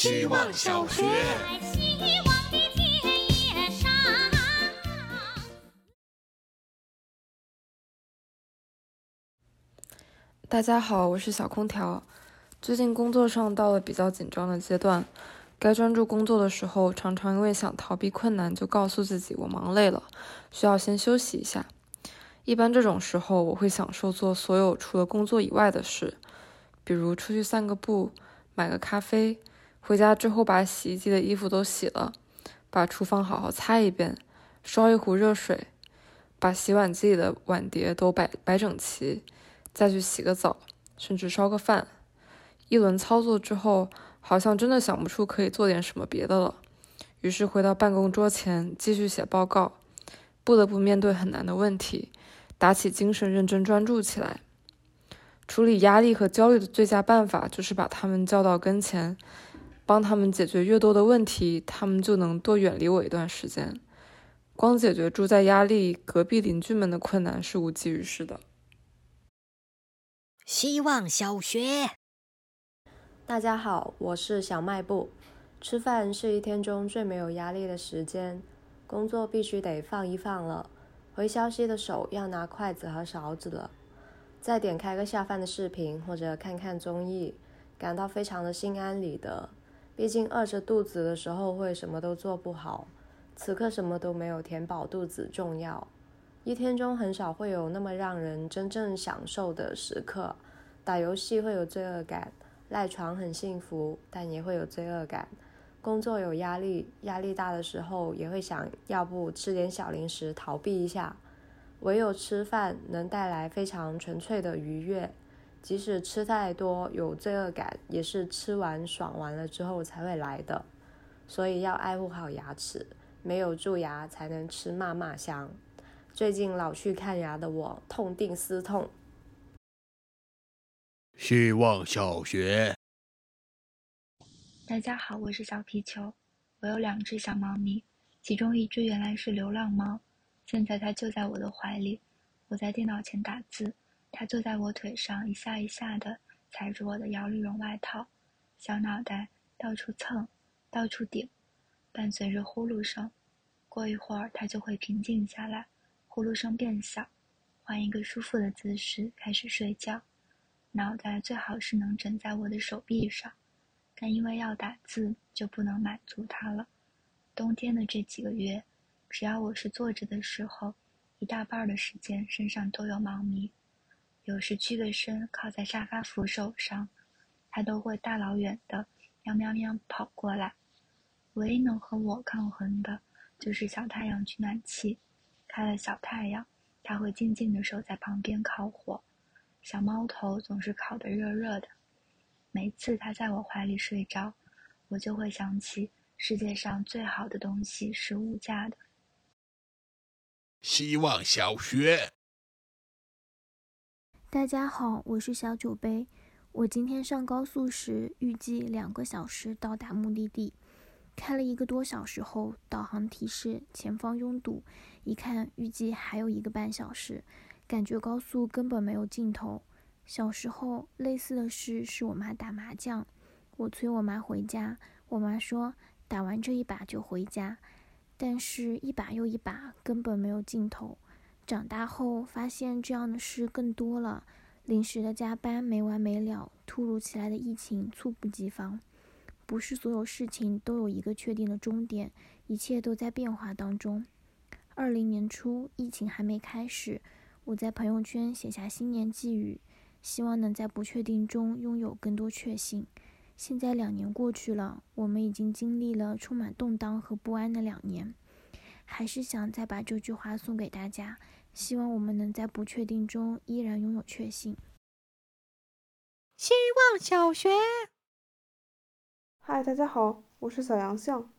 希望小学。大家好，我是小空调。最近工作上到了比较紧张的阶段，该专注工作的时候，常常因为想逃避困难，就告诉自己我忙累了，需要先休息一下。一般这种时候，我会享受做所有除了工作以外的事，比如出去散个步，买个咖啡，回家之后把洗衣机的衣服都洗了，把厨房好好擦一遍，烧一壶热水，把洗碗机里的碗碟都摆摆整齐。再去洗个澡，甚至烧个饭，一轮操作之后，好像真的想不出可以做点什么别的了。于是回到办公桌前继续写报告，不得不面对很难的问题，打起精神认真专注起来。处理压力和焦虑的最佳办法就是把他们叫到跟前，帮他们解决越多的问题，他们就能多远离我一段时间。光解决住在压力隔壁邻居们的困难是无济于事的。希望小学，大家好，我是小卖部。吃饭是一天中最没有压力的时间，工作必须得放一放了。回消息的手要拿筷子和勺子了。再点开个下饭的视频或者看看综艺，感到非常的心安理得。毕竟饿着肚子的时候会什么都做不好，此刻什么都没有填饱肚子重要。一天中很少会有那么让人真正享受的时刻。打游戏会有罪恶感，赖床很幸福，但也会有罪恶感。工作有压力，压力大的时候也会想要不吃点小零食逃避一下。唯有吃饭能带来非常纯粹的愉悦，即使吃太多有罪恶感，也是吃完爽完了之后才会来的。所以要爱护好牙齿，没有蛀牙才能吃嘛嘛香。最近老去看牙的我，痛定思痛。希望小学，大家好，我是小皮球。我有两只小猫咪，其中一只原来是流浪猫，现在它就在我的怀里。我在电脑前打字，它坐在我腿上，一下一下的踩着我的摇粒绒外套，小脑袋到处蹭，到处顶，伴随着呼噜声。过一会儿，它就会平静下来。呼噜声变小，换一个舒服的姿势开始睡觉，脑袋最好是能枕在我的手臂上，但因为要打字，就不能满足它了。冬天的这几个月，只要我是坐着的时候，一大半的时间身上都有猫咪。有时屈个身靠在沙发扶手上，它都会大老远的喵喵喵跑过来。唯一能和我抗衡的，就是小太阳取暖器。开了小太阳，它会静静的守在旁边烤火，小猫头总是烤得热热的。每次它在我怀里睡着，我就会想起世界上最好的东西是无价的。希望小学，大家好，我是小酒杯。我今天上高速时，预计两个小时到达目的地。开了一个多小时后，导航提示前方拥堵，一看预计还有一个半小时，感觉高速根本没有尽头。小时候类似的事是我妈打麻将，我催我妈回家，我妈说打完这一把就回家，但是一把又一把根本没有尽头。长大后发现这样的事更多了，临时的加班没完没了，突如其来的疫情猝不及防。不是所有事情都有一个确定的终点，一切都在变化当中。二零年初，疫情还没开始，我在朋友圈写下新年寄语，希望能在不确定中拥有更多确信。现在两年过去了，我们已经经历了充满动荡和不安的两年，还是想再把这句话送给大家，希望我们能在不确定中依然拥有确信。希望小学。嗨，大家好，我是小杨象。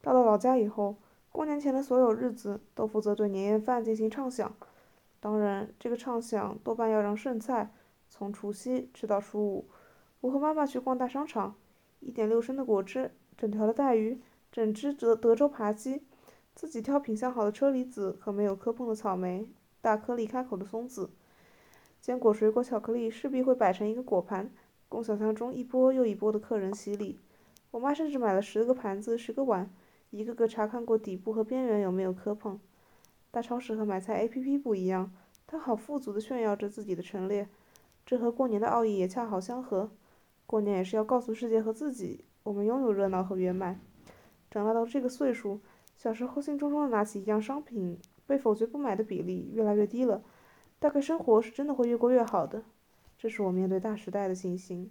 到了老家以后，过年前的所有日子都负责对年夜饭进行畅想。当然，这个畅想多半要让剩菜从除夕吃到初五。我和妈妈去逛大商场，一点六升的果汁，整条的带鱼，整只德德州扒鸡，自己挑品相好的车厘子和没有磕碰的草莓，大颗粒开口的松子。坚果、水果、巧克力势必会摆成一个果盘，供想象中一波又一波的客人洗礼。我妈甚至买了十个盘子、十个碗，一个个查看过底部和边缘有没有磕碰。大超市和买菜 APP 不一样，它好富足地炫耀着自己的陈列，这和过年的奥义也恰好相合。过年也是要告诉世界和自己，我们拥有热闹和圆满。长大到这个岁数，小时候兴冲冲的拿起一样商品，被否决不买的比例越来越低了。大概生活是真的会越过越好的，这是我面对大时代的信心。